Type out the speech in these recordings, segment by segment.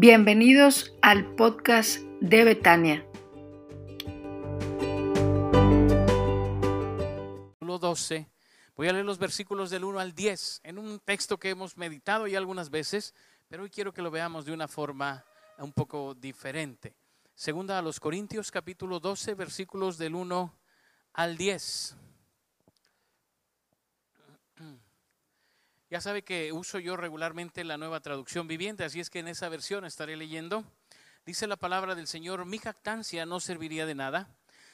Bienvenidos al podcast de Betania. 12. Voy a leer los versículos del 1 al 10 en un texto que hemos meditado ya algunas veces, pero hoy quiero que lo veamos de una forma un poco diferente. Segunda a los Corintios capítulo 12 versículos del 1 al 10. Ya sabe que uso yo regularmente la nueva traducción viviente, así es que en esa versión estaré leyendo. Dice la palabra del Señor, mi jactancia no serviría de nada,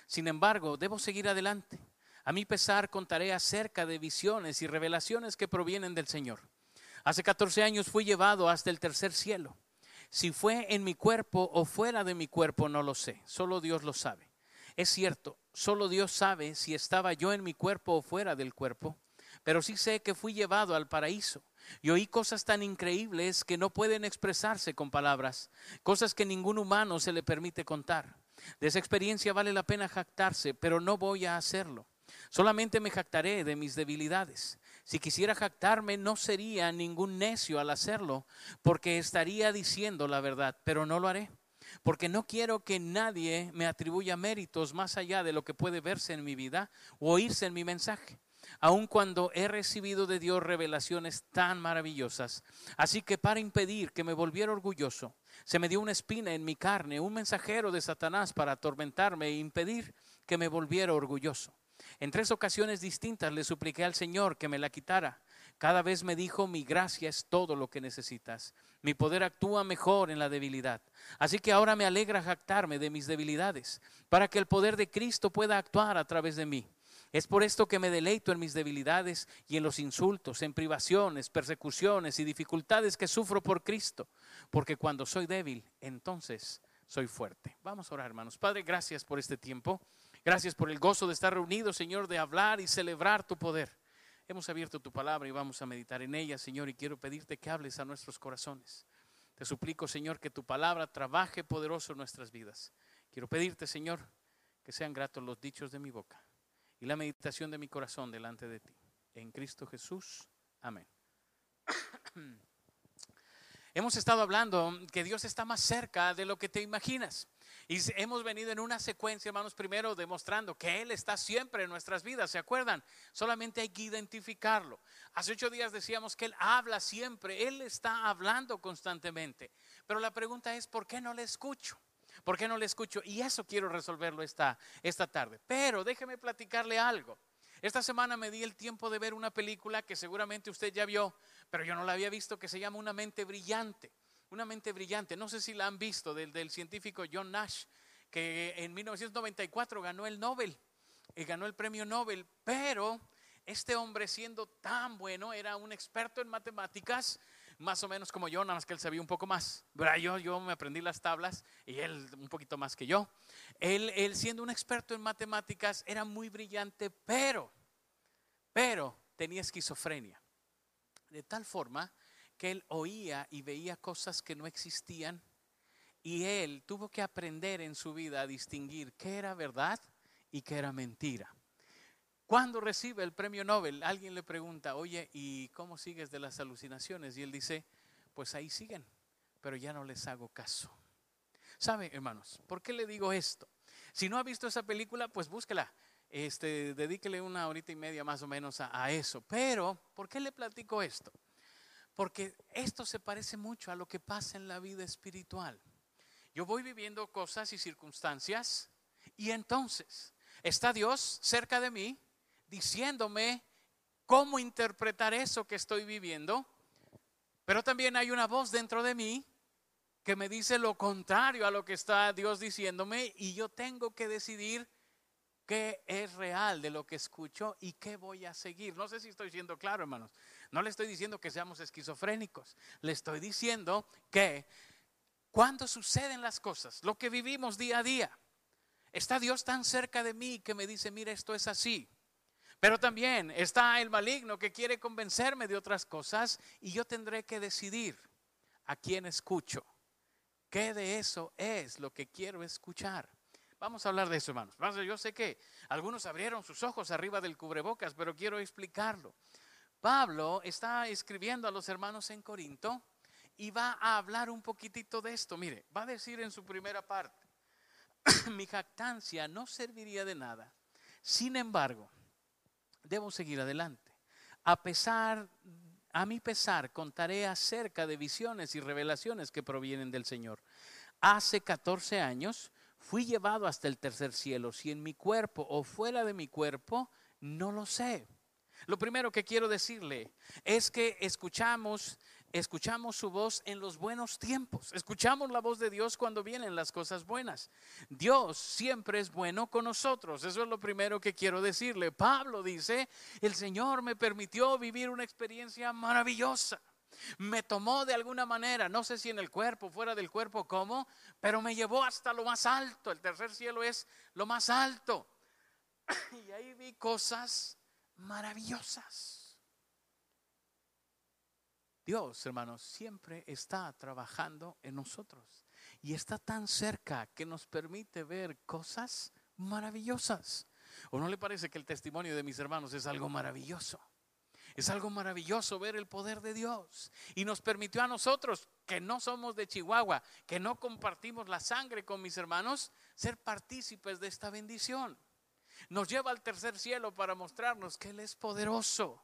sin embargo, debo seguir adelante. A mi pesar contaré acerca de visiones y revelaciones que provienen del Señor. Hace 14 años fui llevado hasta el tercer cielo. Si fue en mi cuerpo o fuera de mi cuerpo, no lo sé, solo Dios lo sabe. Es cierto, solo Dios sabe si estaba yo en mi cuerpo o fuera del cuerpo pero sí sé que fui llevado al paraíso y oí cosas tan increíbles que no pueden expresarse con palabras, cosas que ningún humano se le permite contar. De esa experiencia vale la pena jactarse, pero no voy a hacerlo. Solamente me jactaré de mis debilidades. Si quisiera jactarme, no sería ningún necio al hacerlo, porque estaría diciendo la verdad, pero no lo haré, porque no quiero que nadie me atribuya méritos más allá de lo que puede verse en mi vida o oírse en mi mensaje aun cuando he recibido de Dios revelaciones tan maravillosas. Así que para impedir que me volviera orgulloso, se me dio una espina en mi carne, un mensajero de Satanás para atormentarme e impedir que me volviera orgulloso. En tres ocasiones distintas le supliqué al Señor que me la quitara. Cada vez me dijo, mi gracia es todo lo que necesitas. Mi poder actúa mejor en la debilidad. Así que ahora me alegra jactarme de mis debilidades, para que el poder de Cristo pueda actuar a través de mí. Es por esto que me deleito en mis debilidades y en los insultos, en privaciones, persecuciones y dificultades que sufro por Cristo, porque cuando soy débil, entonces soy fuerte. Vamos a orar, hermanos. Padre, gracias por este tiempo. Gracias por el gozo de estar reunidos, Señor, de hablar y celebrar tu poder. Hemos abierto tu palabra y vamos a meditar en ella, Señor, y quiero pedirte que hables a nuestros corazones. Te suplico, Señor, que tu palabra trabaje poderoso en nuestras vidas. Quiero pedirte, Señor, que sean gratos los dichos de mi boca y la meditación de mi corazón delante de ti. En Cristo Jesús. Amén. Hemos estado hablando que Dios está más cerca de lo que te imaginas. Y hemos venido en una secuencia, hermanos, primero demostrando que Él está siempre en nuestras vidas, ¿se acuerdan? Solamente hay que identificarlo. Hace ocho días decíamos que Él habla siempre, Él está hablando constantemente. Pero la pregunta es, ¿por qué no le escucho? ¿Por qué no le escucho? Y eso quiero resolverlo esta, esta tarde. Pero déjeme platicarle algo. Esta semana me di el tiempo de ver una película que seguramente usted ya vio, pero yo no la había visto, que se llama Una mente brillante. Una mente brillante. No sé si la han visto, del, del científico John Nash, que en 1994 ganó el Nobel, y eh, ganó el premio Nobel, pero este hombre siendo tan bueno, era un experto en matemáticas, más o menos como yo, nada más que él sabía un poco más. Yo, yo me aprendí las tablas y él un poquito más que yo. Él, él siendo un experto en matemáticas era muy brillante, pero, pero tenía esquizofrenia. De tal forma que él oía y veía cosas que no existían y él tuvo que aprender en su vida a distinguir qué era verdad y qué era mentira. Cuando recibe el premio Nobel, alguien le pregunta, oye, ¿y cómo sigues de las alucinaciones? Y él dice, pues ahí siguen, pero ya no les hago caso. ¿Sabe, hermanos? ¿Por qué le digo esto? Si no ha visto esa película, pues búsquela. Este, dedíquele una horita y media más o menos a, a eso. Pero, ¿por qué le platico esto? Porque esto se parece mucho a lo que pasa en la vida espiritual. Yo voy viviendo cosas y circunstancias y entonces está Dios cerca de mí diciéndome cómo interpretar eso que estoy viviendo, pero también hay una voz dentro de mí que me dice lo contrario a lo que está Dios diciéndome y yo tengo que decidir qué es real de lo que escucho y qué voy a seguir. No sé si estoy siendo claro, hermanos. No le estoy diciendo que seamos esquizofrénicos. Le estoy diciendo que cuando suceden las cosas, lo que vivimos día a día, está Dios tan cerca de mí que me dice, mira, esto es así. Pero también está el maligno que quiere convencerme de otras cosas y yo tendré que decidir a quién escucho. ¿Qué de eso es lo que quiero escuchar? Vamos a hablar de eso, hermanos. Yo sé que algunos abrieron sus ojos arriba del cubrebocas, pero quiero explicarlo. Pablo está escribiendo a los hermanos en Corinto y va a hablar un poquitito de esto. Mire, va a decir en su primera parte, mi jactancia no serviría de nada. Sin embargo, debo seguir adelante. A pesar, a mi pesar, contaré acerca de visiones y revelaciones que provienen del Señor. Hace 14 años fui llevado hasta el tercer cielo. Si en mi cuerpo o fuera de mi cuerpo, no lo sé. Lo primero que quiero decirle es que escuchamos escuchamos su voz en los buenos tiempos. Escuchamos la voz de Dios cuando vienen las cosas buenas. Dios siempre es bueno con nosotros. Eso es lo primero que quiero decirle. Pablo dice, el Señor me permitió vivir una experiencia maravillosa. Me tomó de alguna manera, no sé si en el cuerpo, fuera del cuerpo, cómo, pero me llevó hasta lo más alto. El tercer cielo es lo más alto. Y ahí vi cosas maravillosas. Dios, hermanos, siempre está trabajando en nosotros y está tan cerca que nos permite ver cosas maravillosas. ¿O no le parece que el testimonio de mis hermanos es algo maravilloso? Es algo maravilloso ver el poder de Dios. Y nos permitió a nosotros, que no somos de Chihuahua, que no compartimos la sangre con mis hermanos, ser partícipes de esta bendición. Nos lleva al tercer cielo para mostrarnos que Él es poderoso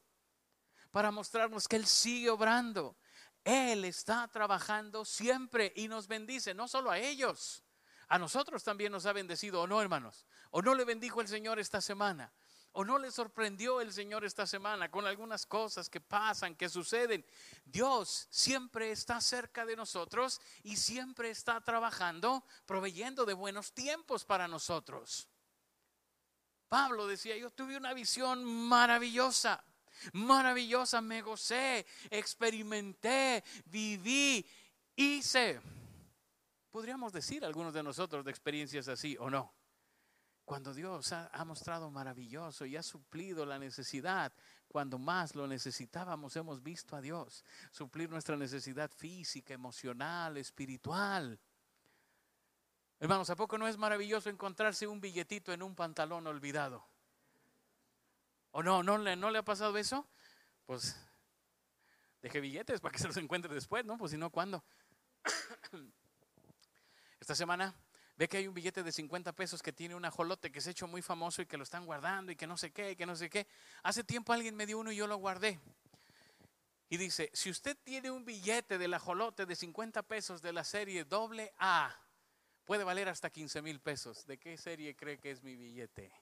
para mostrarnos que Él sigue obrando. Él está trabajando siempre y nos bendice, no solo a ellos, a nosotros también nos ha bendecido, ¿o no, hermanos? ¿O no le bendijo el Señor esta semana? ¿O no le sorprendió el Señor esta semana con algunas cosas que pasan, que suceden? Dios siempre está cerca de nosotros y siempre está trabajando, proveyendo de buenos tiempos para nosotros. Pablo decía, yo tuve una visión maravillosa maravillosa, me gocé, experimenté, viví, hice. Podríamos decir algunos de nosotros de experiencias así o no. Cuando Dios ha, ha, mostrado maravilloso y ha suplido la necesidad, cuando más lo necesitábamos, hemos visto a Dios suplir nuestra necesidad física, emocional, espiritual. Hermanos, ¿a poco no es maravilloso encontrarse un billetito en un pantalón olvidado? ¿O no, no, no le ha pasado eso? Pues deje billetes para que se los encuentre después, ¿no? Pues si no, ¿cuándo? Esta semana ve que hay un billete de 50 pesos que tiene un ajolote que se ha hecho muy famoso y que lo están guardando y que no sé qué, y que no sé qué. Hace tiempo alguien me dio uno y yo lo guardé. Y dice, si usted tiene un billete del ajolote de 50 pesos de la serie doble A, puede valer hasta 15 mil pesos. ¿De qué serie cree que es mi billete?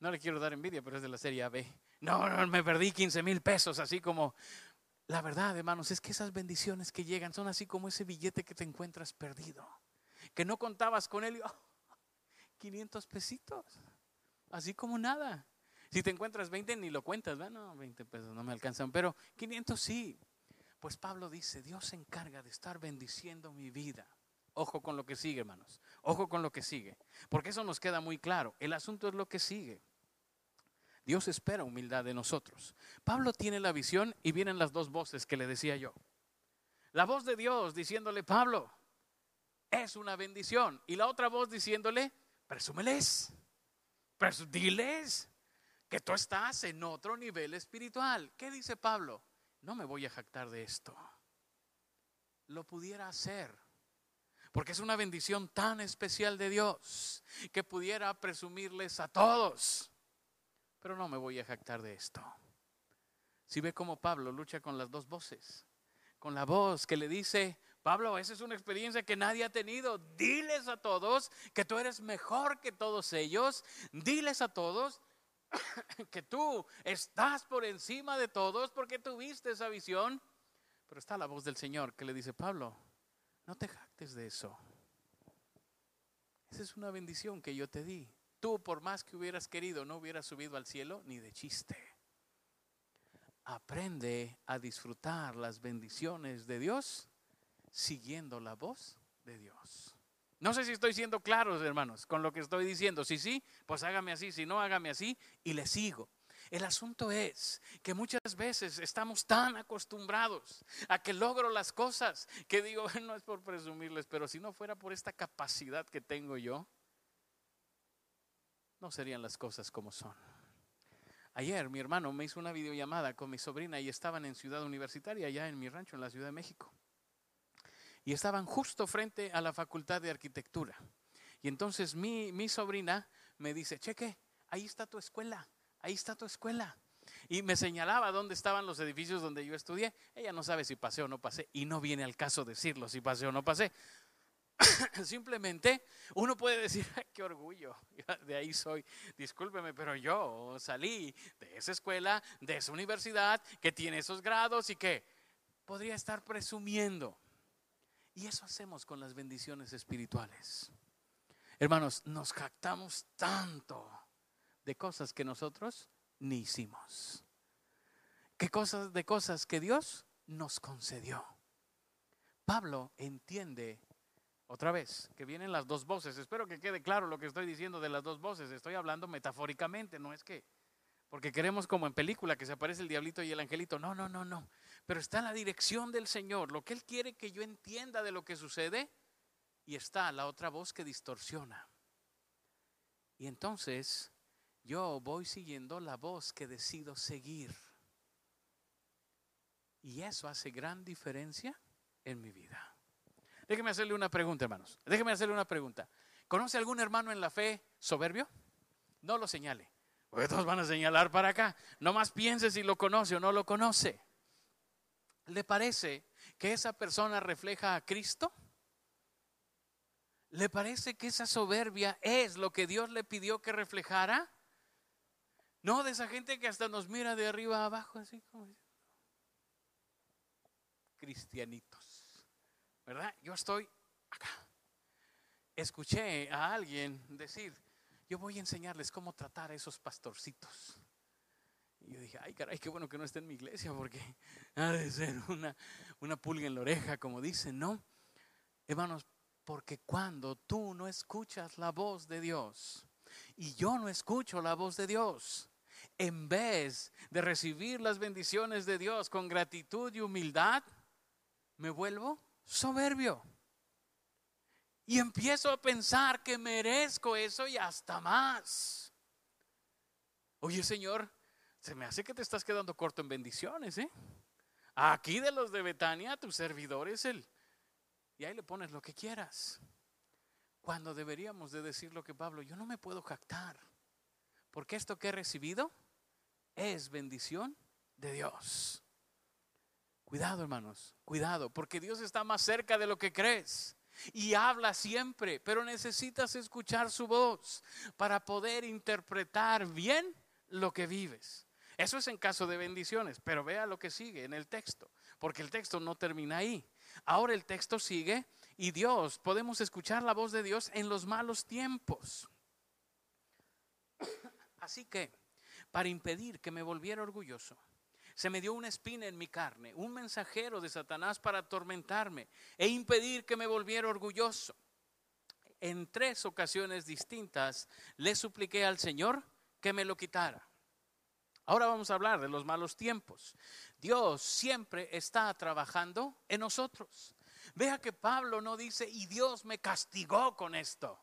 No le quiero dar envidia, pero es de la serie AB. No, no, me perdí 15 mil pesos, así como... La verdad, hermanos, es que esas bendiciones que llegan son así como ese billete que te encuentras perdido, que no contabas con él y 500 pesitos, así como nada. Si te encuentras 20 ni lo cuentas, no, 20 pesos no me alcanzan, pero 500 sí. Pues Pablo dice, Dios se encarga de estar bendiciendo mi vida. Ojo con lo que sigue, hermanos. Ojo con lo que sigue. Porque eso nos queda muy claro. El asunto es lo que sigue. Dios espera humildad de nosotros. Pablo tiene la visión y vienen las dos voces que le decía yo. La voz de Dios diciéndole, Pablo, es una bendición. Y la otra voz diciéndole, presúmeles, diles que tú estás en otro nivel espiritual. ¿Qué dice Pablo? No me voy a jactar de esto. Lo pudiera hacer. Porque es una bendición tan especial de Dios que pudiera presumirles a todos pero no me voy a jactar de esto. Si ve cómo Pablo lucha con las dos voces, con la voz que le dice, Pablo, esa es una experiencia que nadie ha tenido. Diles a todos que tú eres mejor que todos ellos. Diles a todos que tú estás por encima de todos porque tuviste esa visión. Pero está la voz del Señor que le dice, Pablo, no te jactes de eso. Esa es una bendición que yo te di. Tú, por más que hubieras querido, no hubieras subido al cielo ni de chiste. Aprende a disfrutar las bendiciones de Dios siguiendo la voz de Dios. No sé si estoy siendo claro, hermanos, con lo que estoy diciendo. Si sí, pues hágame así. Si no, hágame así y le sigo. El asunto es que muchas veces estamos tan acostumbrados a que logro las cosas que digo, no es por presumirles, pero si no fuera por esta capacidad que tengo yo, no serían las cosas como son. Ayer mi hermano me hizo una videollamada con mi sobrina y estaban en Ciudad Universitaria, allá en mi rancho, en la Ciudad de México. Y estaban justo frente a la Facultad de Arquitectura. Y entonces mi, mi sobrina me dice, cheque, ahí está tu escuela, ahí está tu escuela. Y me señalaba dónde estaban los edificios donde yo estudié. Ella no sabe si pasé o no pasé y no viene al caso decirlo si pasé o no pasé. Simplemente uno puede decir, qué orgullo, de ahí soy. Discúlpeme, pero yo salí de esa escuela, de esa universidad que tiene esos grados y que podría estar presumiendo. Y eso hacemos con las bendiciones espirituales. Hermanos, nos jactamos tanto de cosas que nosotros ni hicimos. ¿Qué cosas de cosas que Dios nos concedió? Pablo entiende otra vez que vienen las dos voces. Espero que quede claro lo que estoy diciendo de las dos voces. Estoy hablando metafóricamente, no es que porque queremos como en película que se aparece el diablito y el angelito. No, no, no, no. Pero está la dirección del Señor, lo que Él quiere que yo entienda de lo que sucede y está la otra voz que distorsiona. Y entonces yo voy siguiendo la voz que decido seguir. Y eso hace gran diferencia en mi vida. Déjeme hacerle una pregunta, hermanos. Déjeme hacerle una pregunta. ¿Conoce algún hermano en la fe soberbio? No lo señale. Porque todos van a señalar para acá. No más piense si lo conoce o no lo conoce. ¿Le parece que esa persona refleja a Cristo? ¿Le parece que esa soberbia es lo que Dios le pidió que reflejara? No, de esa gente que hasta nos mira de arriba a abajo, así como cristianitos. ¿Verdad? Yo estoy acá. Escuché a alguien decir, yo voy a enseñarles cómo tratar a esos pastorcitos. Y yo dije, ay caray, qué bueno que no esté en mi iglesia porque ha de ser una, una pulga en la oreja, como dicen, ¿no? Hermanos, porque cuando tú no escuchas la voz de Dios y yo no escucho la voz de Dios, en vez de recibir las bendiciones de Dios con gratitud y humildad, me vuelvo soberbio. Y empiezo a pensar que merezco eso y hasta más. Oye, Señor, se me hace que te estás quedando corto en bendiciones, ¿eh? Aquí de los de Betania, tu servidor es el y ahí le pones lo que quieras. Cuando deberíamos de decir lo que Pablo, yo no me puedo jactar, porque esto que he recibido es bendición de Dios. Cuidado, hermanos, cuidado, porque Dios está más cerca de lo que crees y habla siempre, pero necesitas escuchar su voz para poder interpretar bien lo que vives. Eso es en caso de bendiciones, pero vea lo que sigue en el texto, porque el texto no termina ahí. Ahora el texto sigue y Dios, podemos escuchar la voz de Dios en los malos tiempos. Así que, para impedir que me volviera orgulloso, se me dio una espina en mi carne, un mensajero de Satanás para atormentarme e impedir que me volviera orgulloso. En tres ocasiones distintas le supliqué al Señor que me lo quitara. Ahora vamos a hablar de los malos tiempos. Dios siempre está trabajando en nosotros. Vea que Pablo no dice, y Dios me castigó con esto.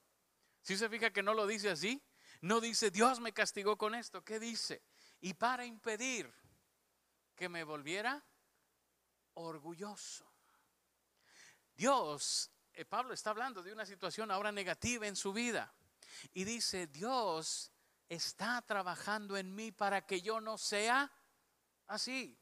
Si se fija que no lo dice así, no dice, Dios me castigó con esto. ¿Qué dice? Y para impedir que me volviera orgulloso. Dios, eh, Pablo está hablando de una situación ahora negativa en su vida. Y dice, Dios está trabajando en mí para que yo no sea así.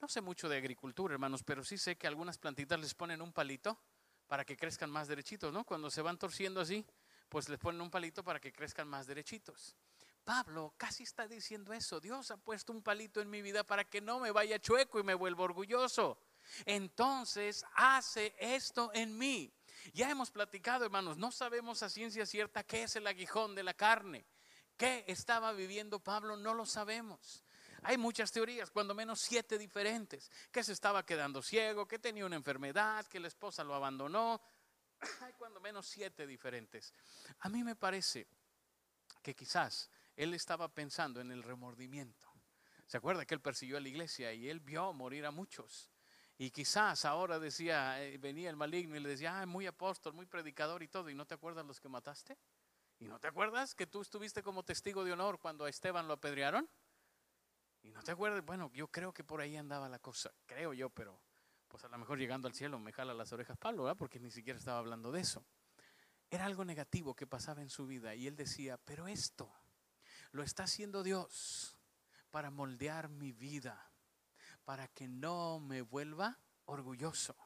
No sé mucho de agricultura, hermanos, pero sí sé que algunas plantitas les ponen un palito para que crezcan más derechitos, ¿no? Cuando se van torciendo así, pues les ponen un palito para que crezcan más derechitos. Pablo casi está diciendo eso. Dios ha puesto un palito en mi vida para que no me vaya chueco y me vuelva orgulloso. Entonces hace esto en mí. Ya hemos platicado, hermanos, no sabemos a ciencia cierta qué es el aguijón de la carne. ¿Qué estaba viviendo Pablo? No lo sabemos. Hay muchas teorías, cuando menos siete diferentes, que se estaba quedando ciego, que tenía una enfermedad, que la esposa lo abandonó. Hay cuando menos siete diferentes. A mí me parece que quizás él estaba pensando en el remordimiento. ¿Se acuerda que él persiguió a la iglesia y él vio morir a muchos? Y quizás ahora decía, eh, venía el maligno y le decía, ah, muy apóstol, muy predicador y todo, ¿y no te acuerdas los que mataste? ¿Y no te acuerdas que tú estuviste como testigo de honor cuando a Esteban lo apedrearon? Y no te acuerdas, bueno, yo creo que por ahí andaba la cosa, creo yo, pero pues a lo mejor llegando al cielo me jala las orejas Pablo, ¿verdad? Porque ni siquiera estaba hablando de eso. Era algo negativo que pasaba en su vida y él decía, pero esto lo está haciendo Dios para moldear mi vida, para que no me vuelva orgulloso.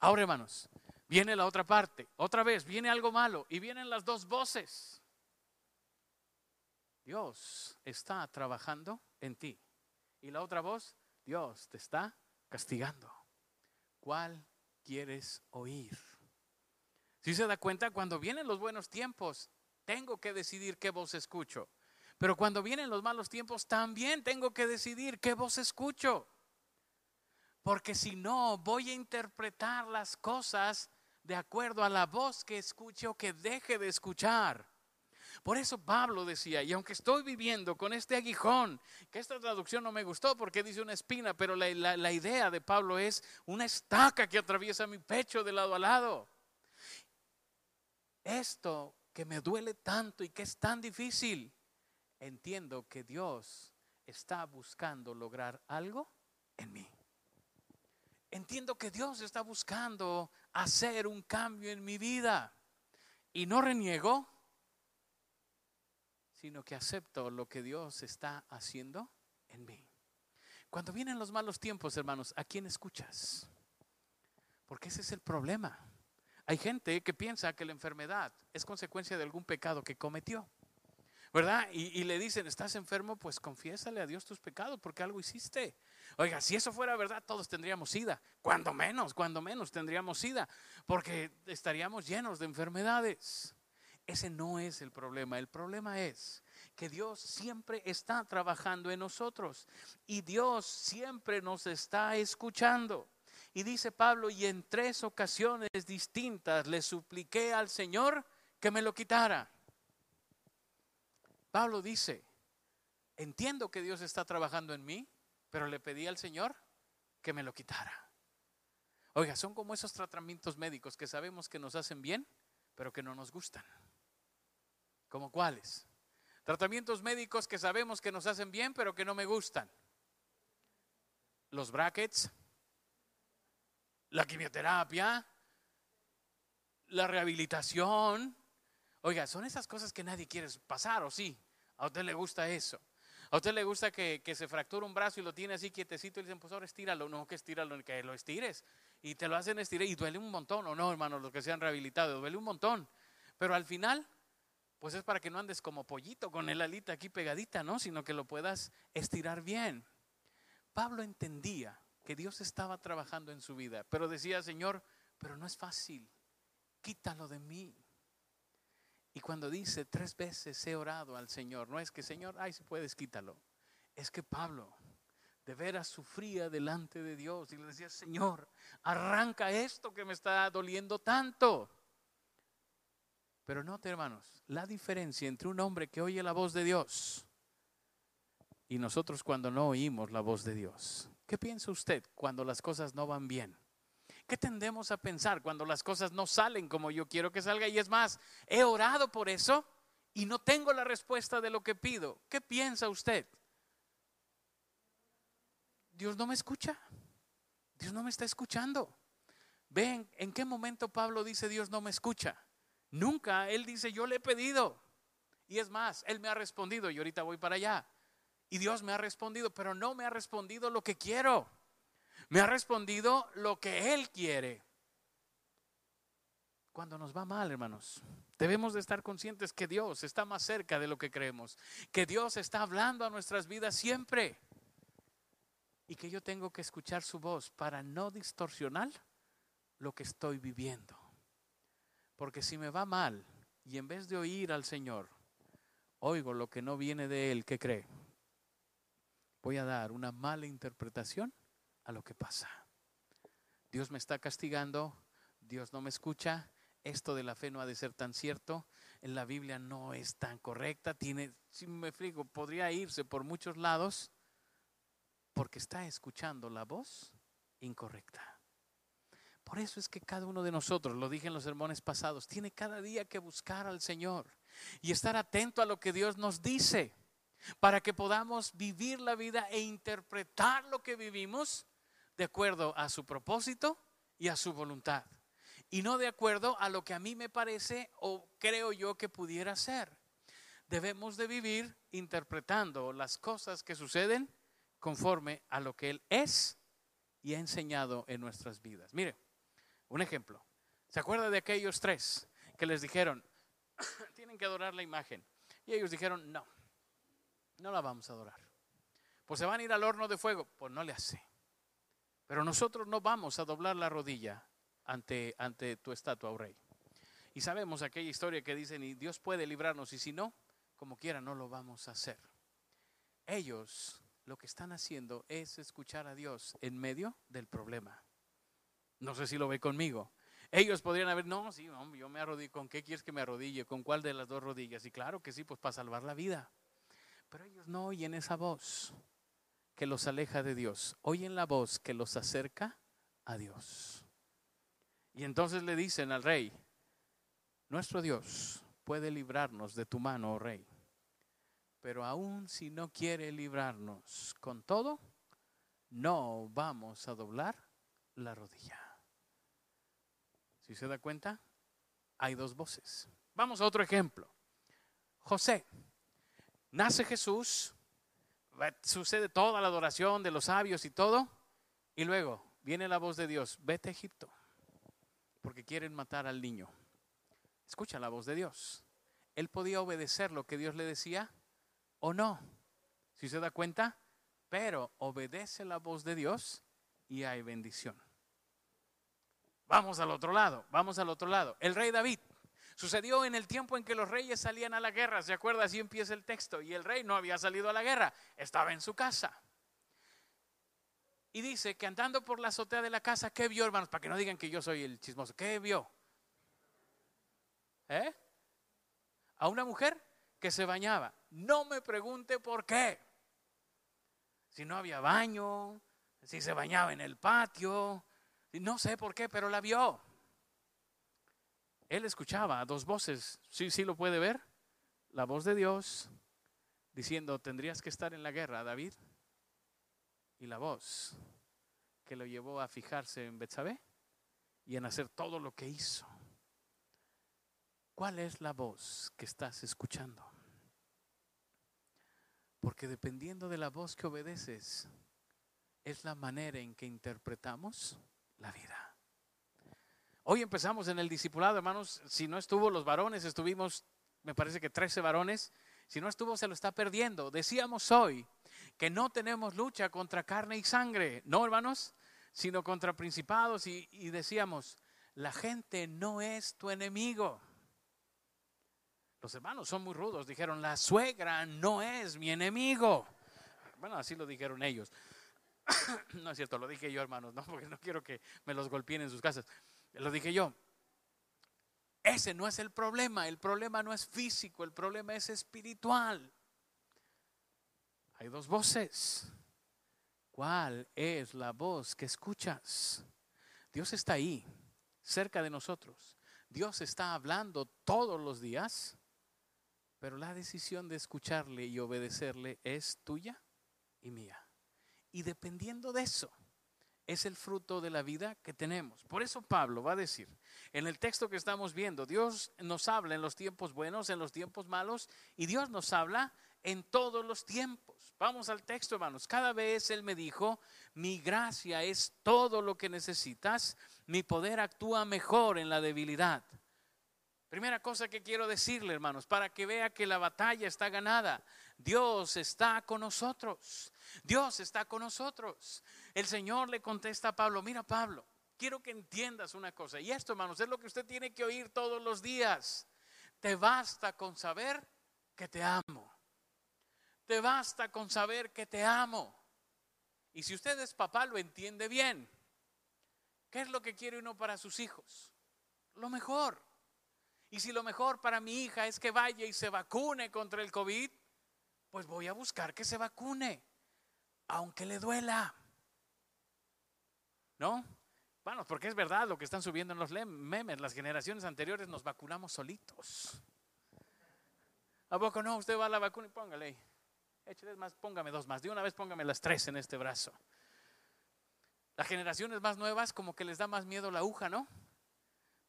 Ahora, hermanos, viene la otra parte. Otra vez, viene algo malo y vienen las dos voces. Dios está trabajando en ti. Y la otra voz, Dios te está castigando. ¿Cuál quieres oír? Si se da cuenta, cuando vienen los buenos tiempos, tengo que decidir qué voz escucho. Pero cuando vienen los malos tiempos, también tengo que decidir qué voz escucho. Porque si no, voy a interpretar las cosas de acuerdo a la voz que escuche o que deje de escuchar. Por eso Pablo decía, y aunque estoy viviendo con este aguijón, que esta traducción no me gustó porque dice una espina, pero la, la idea de Pablo es una estaca que atraviesa mi pecho de lado a lado. Esto que me duele tanto y que es tan difícil, entiendo que Dios está buscando lograr algo en mí. Entiendo que Dios está buscando hacer un cambio en mi vida. Y no reniego, sino que acepto lo que Dios está haciendo en mí. Cuando vienen los malos tiempos, hermanos, ¿a quién escuchas? Porque ese es el problema. Hay gente que piensa que la enfermedad es consecuencia de algún pecado que cometió. ¿Verdad? Y, le dicen, estás enfermo, pues confiésale a Dios tus pecados porque algo hiciste. Oiga, si eso fuera verdad, todos tendríamos sida. Cuando menos, cuando menos tendríamos sida, porque estaríamos llenos de enfermedades. Ese no es el problema. El problema es que Dios siempre está trabajando en nosotros y Dios siempre nos está escuchando. Y dice Pablo, y en tres ocasiones distintas le supliqué al Señor que me lo quitara. Pablo dice, entiendo que Dios está trabajando en mí, pero le pedí al Señor que me lo quitara. Oiga, son como esos tratamientos médicos que sabemos que nos hacen bien, pero que no nos gustan. ¿Como cuáles? Tratamientos médicos que sabemos que nos hacen bien, pero que no me gustan. Los brackets, la quimioterapia, la rehabilitación, Oiga, son esas cosas que nadie quiere pasar, ¿o sí? ¿A usted le gusta eso? ¿A usted le gusta que, se fracture un brazo y lo tiene así quietecito y le dicen, pues ahora estíralo? No, que estíralo, que lo estires. Y te lo hacen estirar y duele un montón, ¿o no, hermanos? Los que se han rehabilitado, duele un montón. Pero al final, pues es para que no andes como pollito con el alita aquí pegadita, ¿no? Sino que lo puedas estirar bien. Pablo entendía que Dios estaba trabajando en su vida, pero decía, Señor, pero no es fácil, quítalo de mí. Y cuando dice tres veces he orado al Señor, no es que Señor, ay, si puedes, quítalo. Es que Pablo de veras sufría delante de Dios y le decía, Señor, arranca esto que me está doliendo tanto. Pero note, hermanos, la diferencia entre un hombre que oye la voz de Dios y nosotros cuando no oímos la voz de Dios. ¿Qué piensa usted cuando las cosas no van bien? ¿Qué tendemos a pensar cuando las cosas no salen como yo quiero que salga? Y es más, he orado por eso y no tengo la respuesta de lo que pido. ¿Qué piensa usted? Dios no me escucha. Dios no me está escuchando. Ven, ¿en qué momento Pablo dice Dios no me escucha? Nunca. Él dice yo le he pedido. Y es más, Él me ha respondido y ahorita voy para allá. Y Dios me ha respondido, pero no me ha respondido lo que quiero. Me ha respondido lo que Él quiere. Cuando nos va mal, hermanos, debemos de estar conscientes que Dios está más cerca de lo que creemos, que Dios está hablando a nuestras vidas siempre y que yo tengo que escuchar su voz para no distorsionar lo que estoy viviendo. Porque si me va mal y en vez de oír al Señor, oigo lo que no viene de Él, ¿qué cree? Voy a dar una mala interpretación a lo que pasa. Dios me está castigando, Dios no me escucha, esto de la fe no ha de ser tan cierto, en la Biblia no es tan correcta, tiene, si me frigo, podría irse por muchos lados porque está escuchando la voz incorrecta. Por eso es que cada uno de nosotros, lo dije en los sermones pasados, tiene cada día que buscar al Señor y estar atento a lo que Dios nos dice. para que podamos vivir la vida e interpretar lo que vivimos de acuerdo a su propósito y a su voluntad. Y no de acuerdo a lo que a mí me parece o creo yo que pudiera ser. Debemos de vivir interpretando las cosas que suceden conforme a lo que Él es y ha enseñado en nuestras vidas. Mire, un ejemplo. ¿Se acuerda de aquellos tres que les dijeron, tienen que adorar la imagen? Y ellos dijeron, no, no la vamos a adorar. Pues se van a ir al horno de fuego. Pues no le hace. Pero nosotros no vamos a doblar la rodilla ante, ante tu estatua, oh rey. Y sabemos aquella historia que dicen, y Dios puede librarnos, y si no, como quiera, no lo vamos a hacer. Ellos lo que están haciendo es escuchar a Dios en medio del problema. No sé si lo ve conmigo. Ellos podrían haber, no, sí, yo me arrodillo, ¿con qué quieres que me arrodille? ¿Con cuál de las dos rodillas? Y claro que sí, pues para salvar la vida. Pero ellos no oyen esa voz que los aleja de Dios, oyen la voz que los acerca a Dios. Y entonces le dicen al rey, nuestro Dios puede librarnos de tu mano, oh rey. Pero aún si no quiere librarnos con todo, no vamos a doblar la rodilla. Si se da cuenta, hay dos voces. Vamos a otro ejemplo. José. Nace Jesús, sucede toda la adoración de los sabios y todo, y luego viene la voz de Dios, vete a Egipto, porque quieren matar al niño. Escucha la voz de Dios. Él podía obedecer lo que Dios le decía o no, si se da cuenta, pero obedece la voz de Dios y hay bendición. Vamos al otro lado, vamos al otro lado. El rey David Sucedió en el tiempo en que los reyes salían a la guerra, ¿se acuerda? Así empieza el texto. Y el rey no había salido a la guerra, estaba en su casa. Y dice que andando por la azotea de la casa, ¿qué vio, hermanos? Para que no digan que yo soy el chismoso. ¿Qué vio? ¿Eh? A una mujer que se bañaba. No me pregunte por qué. Si no había baño, si se bañaba en el patio, no sé por qué, pero la vio. Él escuchaba dos voces, sí, sí lo puede ver, la voz de Dios diciendo, tendrías que estar en la guerra, David, y la voz que lo llevó a fijarse en Betsabé y en hacer todo lo que hizo. ¿Cuál es la voz que estás escuchando? Porque dependiendo de la voz que obedeces, es la manera en que interpretamos la vida. Hoy empezamos en el discipulado, hermanos. Si no estuvo los varones, estuvimos, me parece que 13 varones. Si no estuvo, se lo está perdiendo. Decíamos hoy que no tenemos lucha contra carne y sangre, no, hermanos, sino contra principados. Y, decíamos, la gente no es tu enemigo. Los hermanos son muy rudos. Dijeron, la suegra no es mi enemigo. Bueno, así lo dijeron ellos. no es cierto, lo dije yo, hermanos, no, porque no quiero que me los golpeen en sus casas. Lo dije yo. Ese no es el problema. El problema no es físico, el problema es espiritual. Hay dos voces. ¿Cuál es la voz que escuchas? Dios está ahí, cerca de nosotros. Dios está hablando todos los días, pero la decisión de escucharle y obedecerle es tuya y mía. Y dependiendo de eso, es el fruto de la vida que tenemos. Por eso Pablo va a decir, en el texto que estamos viendo, Dios nos habla en los tiempos buenos, en los tiempos malos, y Dios nos habla en todos los tiempos. Vamos al texto, hermanos. Cada vez Él me dijo, mi gracia es todo lo que necesitas, mi poder actúa mejor en la debilidad. Primera cosa que quiero decirle, hermanos, para que vea que la batalla está ganada. Dios está con nosotros. Dios está con nosotros. El Señor le contesta a Pablo, mira Pablo, quiero que entiendas una cosa. Y esto, hermanos, es lo que usted tiene que oír todos los días. Te basta con saber que te amo. Te basta con saber que te amo. Y si usted es papá, lo entiende bien. ¿Qué es lo que quiere uno para sus hijos? Lo mejor. Y si lo mejor para mi hija es que vaya y se vacune contra el COVID, pues voy a buscar que se vacune, aunque le duela. ¿No? Bueno, porque es verdad lo que están subiendo en los memes. Las generaciones anteriores nos vacunamos solitos. ¿A poco no? Usted va a la vacuna y póngale ahí. Échales más, póngame dos más. De una vez póngame las tres en este brazo. Las generaciones más nuevas como que les da más miedo la aguja, ¿no?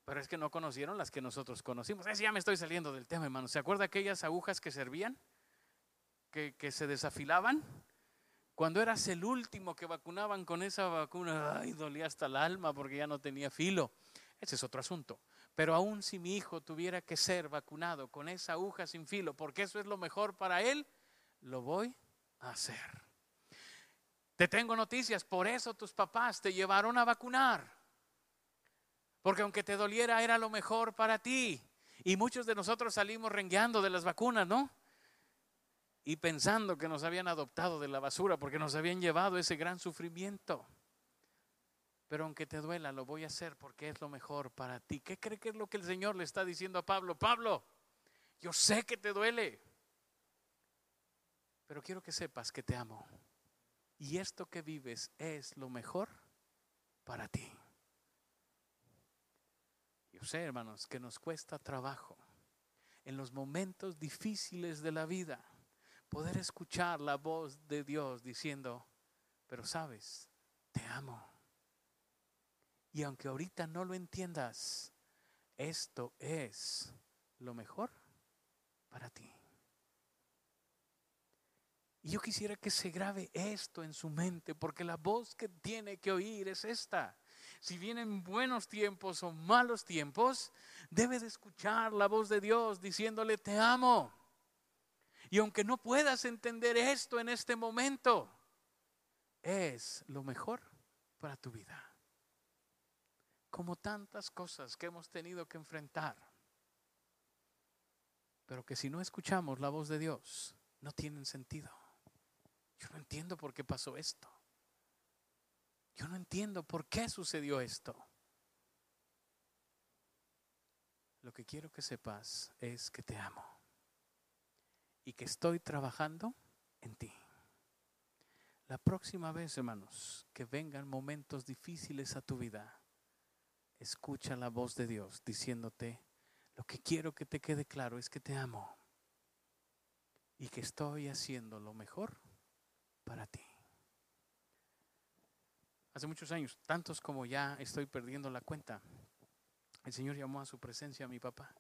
Pero es que no conocieron las que nosotros conocimos. Es, ya me estoy saliendo del tema, hermano. ¿Se acuerda aquellas agujas que servían? Que, se desafilaban. Cuando eras el último que vacunaban con esa vacuna, ay, dolía hasta el alma porque ya no tenía filo. Ese es otro asunto. Pero aún si mi hijo tuviera que ser vacunado con esa aguja sin filo, porque eso es lo mejor para él, lo voy a hacer. Te tengo noticias, por eso tus papás te llevaron a vacunar. Porque aunque te doliera, era lo mejor para ti. Y muchos de nosotros salimos rengueando de las vacunas, ¿no? Y pensando que nos habían adoptado de la basura porque nos habían llevado ese gran sufrimiento. Pero aunque te duela, lo voy a hacer porque es lo mejor para ti. ¿Qué cree que es lo que el Señor le está diciendo a Pablo? Pablo, yo sé que te duele, pero quiero que sepas que te amo. Y esto que vives es lo mejor para ti. Yo sé, hermanos, que nos cuesta trabajo en los momentos difíciles de la vida poder escuchar la voz de Dios diciendo, pero sabes, te amo. Y aunque ahorita no lo entiendas, esto es lo mejor para ti. Y yo quisiera que se grabe esto en su mente, porque la voz que tiene que oír es esta. Si vienen buenos tiempos o malos tiempos, debe de escuchar la voz de Dios diciéndole, te amo. Y aunque no puedas entender esto en este momento, es lo mejor para tu vida. Como tantas cosas que hemos tenido que enfrentar, pero que si no escuchamos la voz de Dios, no tienen sentido. Yo no entiendo por qué pasó esto. Yo no entiendo por qué sucedió esto. Lo que quiero que sepas es que te amo y que estoy trabajando en ti. La próxima vez, hermanos, que vengan momentos difíciles a tu vida, escucha la voz de Dios diciéndote, lo que quiero que te quede claro es que te amo y que estoy haciendo lo mejor para ti. Hace muchos años, tantos como ya estoy perdiendo la cuenta, el Señor llamó a su presencia a mi papá.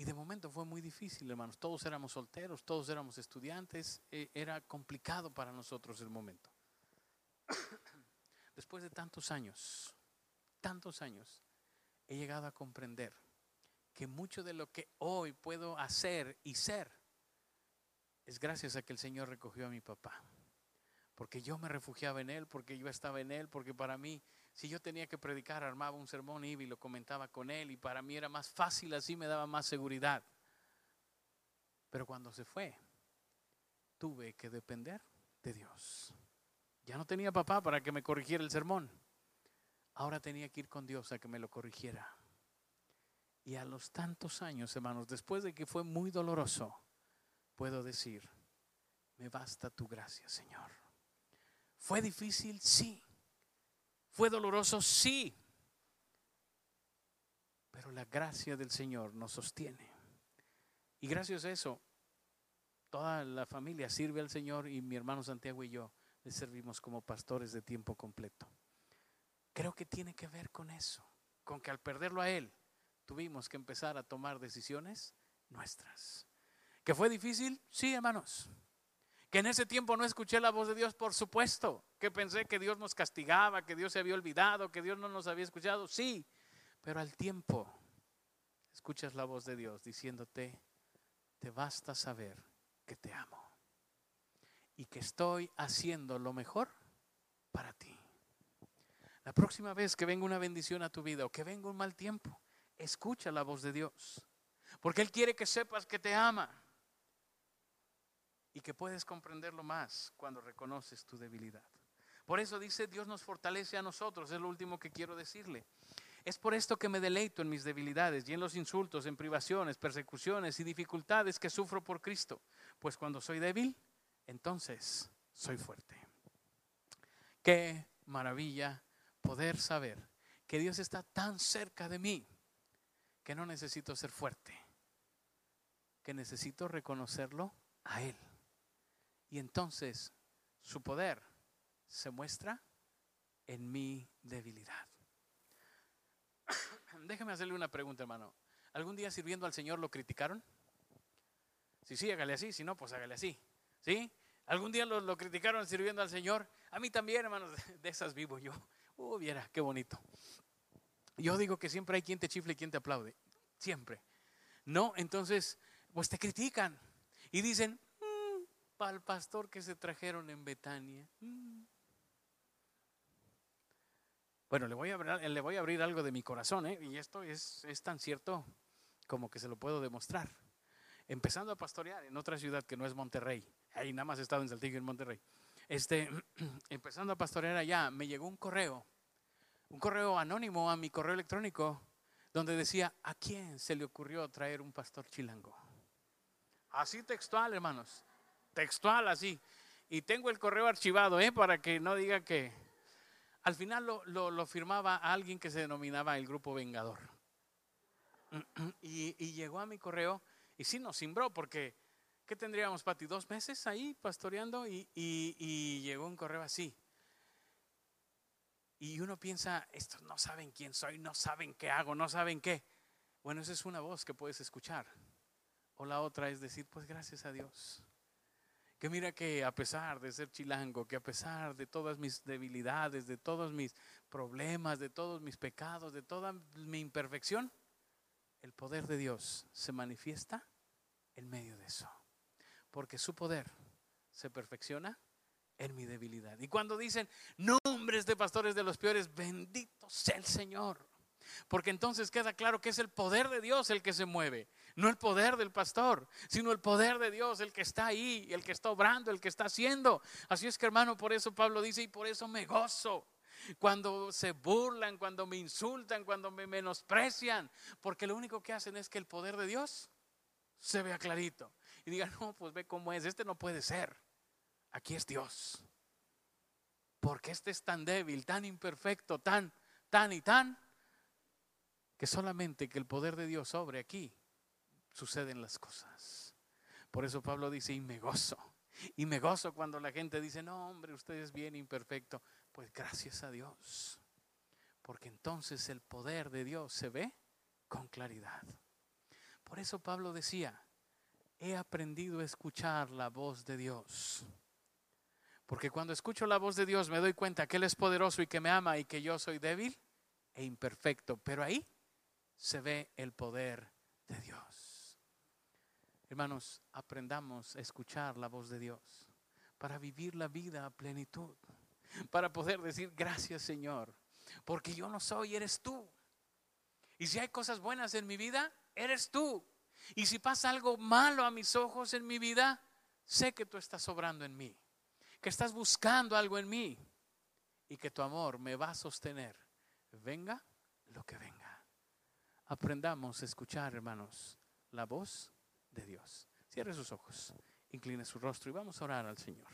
Y de momento fue muy difícil, hermanos. Todos éramos solteros, todos éramos estudiantes. E, era complicado para nosotros el momento. Después de tantos años, tantos años, he llegado a comprender que mucho de lo que hoy puedo hacer y ser es gracias a que el Señor recogió a mi papá. Porque yo me refugiaba en Él, porque yo estaba en Él, porque para mí, si yo tenía que predicar, armaba un sermón, y lo comentaba con Él, y para mí era más fácil, así me daba más seguridad. Pero cuando se fue, tuve que depender de Dios. Ya no tenía papá para que me corrigiera el sermón. Ahora tenía que ir con Dios a que me lo corrigiera. Y a los tantos años, hermanos, después de que fue muy doloroso, puedo decir, me basta tu gracia, Señor. ¿Fue difícil? Sí. ¿Fue doloroso? Sí. Pero la gracia del Señor nos sostiene. Y gracias a eso, toda la familia sirve al Señor y mi hermano Santiago y yo le servimos como pastores de tiempo completo. Creo que tiene que ver con eso, con que al perderlo a Él, tuvimos que empezar a tomar decisiones nuestras. ¿Que fue difícil? Sí, hermanos. Que en ese tiempo no escuché la voz de Dios, por supuesto. Que pensé que Dios nos castigaba, que Dios se había olvidado, que Dios no nos había escuchado. Sí, pero al tiempo escuchas la voz de Dios diciéndote, te basta saber que te amo y que estoy haciendo lo mejor para ti. La próxima vez que venga una bendición a tu vida o que venga un mal tiempo, escucha la voz de Dios. Porque Él quiere que sepas que te ama y que puedes comprenderlo más cuando reconoces tu debilidad. Por eso dice, Dios nos fortalece a nosotros, es lo último que quiero decirle. Es por esto que me deleito en mis debilidades y en los insultos, en privaciones, persecuciones y dificultades que sufro por Cristo. Pues cuando soy débil, entonces soy fuerte. Qué maravilla poder saber que Dios está tan cerca de mí que no necesito ser fuerte, que necesito reconocerlo a Él Y entonces su poder se muestra en mi debilidad. Déjeme hacerle una pregunta, hermano. ¿Algún día sirviendo al Señor lo criticaron? Si sí, hágale así, si no, pues hágale así. ¿Sí? ¿Algún día lo, criticaron sirviendo al Señor? A mí también, hermanos, de esas vivo yo. Uh, viera, qué bonito. Yo digo que siempre hay quien te chifle y quien te aplaude. Siempre. No, entonces, pues te critican. Y dicen, para el pastor que se trajeron en Betania. Mm". Bueno, le voy, a abrir, le voy a abrir algo de mi corazón, ¿eh? y esto es, es tan cierto como que se lo puedo demostrar. Empezando a pastorear en otra ciudad que no es Monterrey, ahí nada más he estado en Saltillo, en Monterrey. Este, empezando a pastorear allá, me llegó un correo, un correo anónimo a mi correo electrónico, donde decía, ¿a quién se le ocurrió traer un pastor chilango? Así textual, hermanos, textual así. Y tengo el correo archivado, ¿eh? Para que no diga que, al final lo, firmaba alguien que se denominaba el Grupo Vengador. Y, llegó a mi correo y sí nos cimbró porque, ¿qué tendríamos, Pati? Dos meses ahí pastoreando y, y llegó un correo así. Y uno piensa, estos no saben quién soy, no saben qué hago, no saben qué. Bueno, esa es una voz que puedes escuchar. O la otra es decir, pues gracias a Dios. Que mira que a pesar de ser chilango, que a pesar de todas mis debilidades, de todos mis problemas, de todos mis pecados, de toda mi imperfección, el poder de Dios se manifiesta en medio de eso. Porque su poder se perfecciona en mi debilidad. Y cuando dicen nombres de pastores de los peores, bendito sea el Señor. Porque entonces queda claro que es el poder de Dios el que se mueve. No el poder del pastor, sino el poder de Dios, el que está ahí, el que está obrando, el que está haciendo. Así es que hermano, por eso Pablo dice, y por eso me gozo. Cuando se burlan, cuando me insultan, cuando me menosprecian, porque lo único que hacen es que el poder de Dios se vea clarito. Y digan, no, pues ve cómo es, este no puede ser. Aquí es Dios. Porque este es tan débil, tan imperfecto, tan, tan y tan, que solamente que el poder de Dios sobre aquí suceden las cosas. Por eso Pablo dice, y me gozo. Y me gozo cuando la gente dice, no, hombre, usted es bien imperfecto. Pues gracias a Dios. Porque entonces el poder de Dios se ve con claridad. Por eso Pablo decía, he aprendido a escuchar la voz de Dios. Porque cuando escucho la voz de Dios me doy cuenta que Él es poderoso y que me ama y que yo soy débil e imperfecto. Pero ahí se ve el poder de Dios. Hermanos, aprendamos a escuchar la voz de Dios para vivir la vida a plenitud, para poder decir gracias Señor, porque yo no soy, eres tú. Y si hay cosas buenas en mi vida, eres tú. Y si pasa algo malo a mis ojos en mi vida, sé que tú estás obrando en mí, que estás buscando algo en mí y que tu amor me va a sostener. Venga lo que venga. Aprendamos a escuchar, hermanos, la voz de Dios. Cierre sus ojos, incline su rostro y vamos a orar al Señor.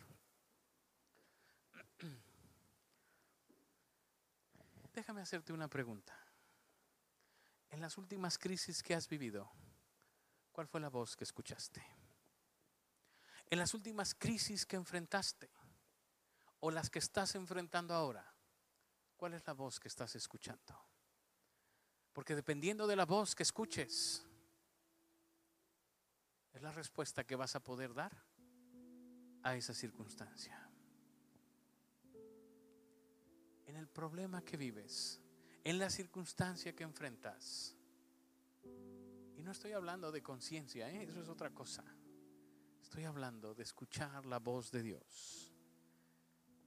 Déjame hacerte una pregunta. En las últimas crisis que has vivido, ¿cuál fue la voz que escuchaste? En las últimas crisis que enfrentaste o las que estás enfrentando ahora, ¿cuál es la voz que estás escuchando? Porque dependiendo de la voz que escuches, es la respuesta que vas a poder dar a esa circunstancia. En el problema que vives, en la circunstancia que enfrentas. Y no estoy hablando de conciencia, ¿eh? eso es otra cosa. Estoy hablando de escuchar la voz de Dios.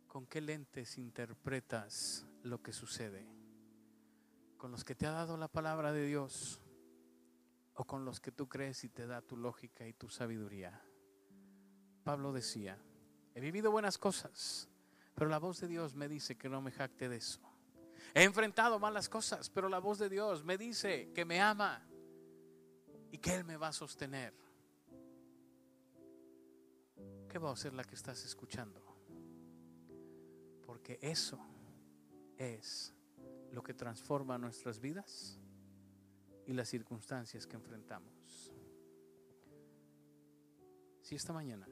¿Con qué lentes interpretas lo que sucede? ¿Con los que te ha dado la palabra de Dios? o con los que tú crees y te da tu lógica y tu sabiduría. Pablo decía, he vivido buenas cosas, pero la voz de Dios me dice que no me jacte de eso. He enfrentado malas cosas, pero la voz de Dios me dice que me ama y que Él me va a sostener. ¿Qué voz es la que estás escuchando? Porque eso es lo que transforma nuestras vidas y las circunstancias que enfrentamos. Si esta mañana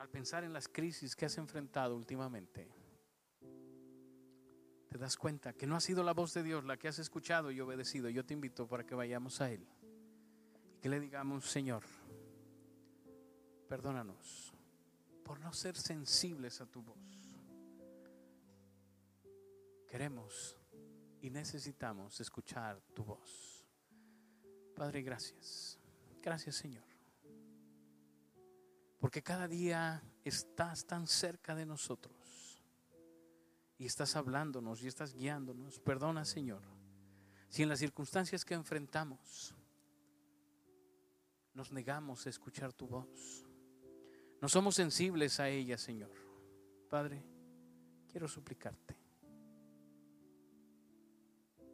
al pensar en las crisis que has enfrentado últimamente, te das cuenta que no ha sido la voz de Dios la que has escuchado y obedecido. Yo te invito para que vayamos a Él y que le digamos, Señor, perdónanos por no ser sensibles a tu voz. Queremos y necesitamos escuchar tu voz. Padre, gracias. Gracias, Señor. Porque cada día estás tan cerca de nosotros y estás hablándonos y estás guiándonos. Perdona, Señor, si en las circunstancias que enfrentamos nos negamos a escuchar tu voz. No somos sensibles a ella, Señor. Padre, quiero suplicarte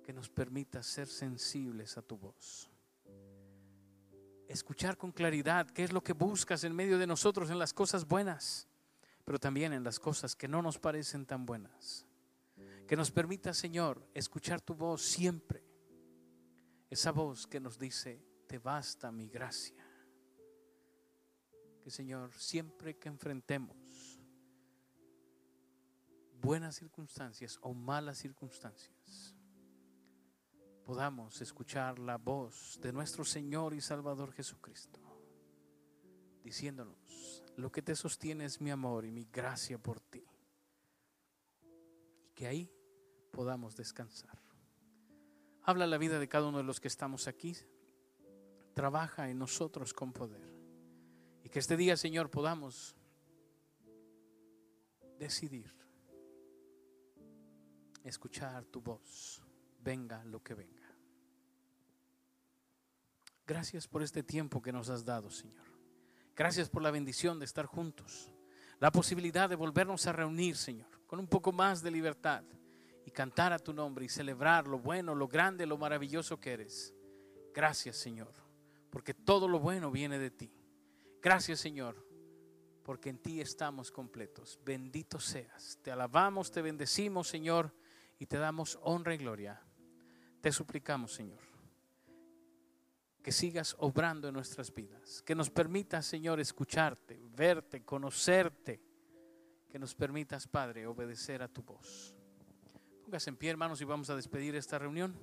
que nos permita ser sensibles a tu voz escuchar con claridad qué es lo que buscas en medio de nosotros en las cosas buenas, pero también en las cosas que no nos parecen tan buenas. Que nos permita, Señor, escuchar tu voz siempre. Esa voz que nos dice, te basta mi gracia. Que, Señor, siempre que enfrentemos buenas circunstancias o malas circunstancias, podamos escuchar la voz de nuestro Señor y Salvador Jesucristo, diciéndonos, lo que te sostiene es mi amor y mi gracia por ti. Y que ahí podamos descansar. Habla la vida de cada uno de los que estamos aquí. Trabaja en nosotros con poder. Y que este día, Señor, podamos decidir escuchar tu voz venga lo que venga. Gracias por este tiempo que nos has dado, Señor. Gracias por la bendición de estar juntos. La posibilidad de volvernos a reunir, Señor, con un poco más de libertad y cantar a tu nombre y celebrar lo bueno, lo grande, lo maravilloso que eres. Gracias, Señor, porque todo lo bueno viene de ti. Gracias, Señor, porque en ti estamos completos. Bendito seas. Te alabamos, te bendecimos, Señor, y te damos honra y gloria. Te suplicamos, Señor, que sigas obrando en nuestras vidas, que nos permitas, Señor, escucharte, verte, conocerte, que nos permitas, Padre, obedecer a tu voz. Póngase en pie, hermanos, y vamos a despedir esta reunión.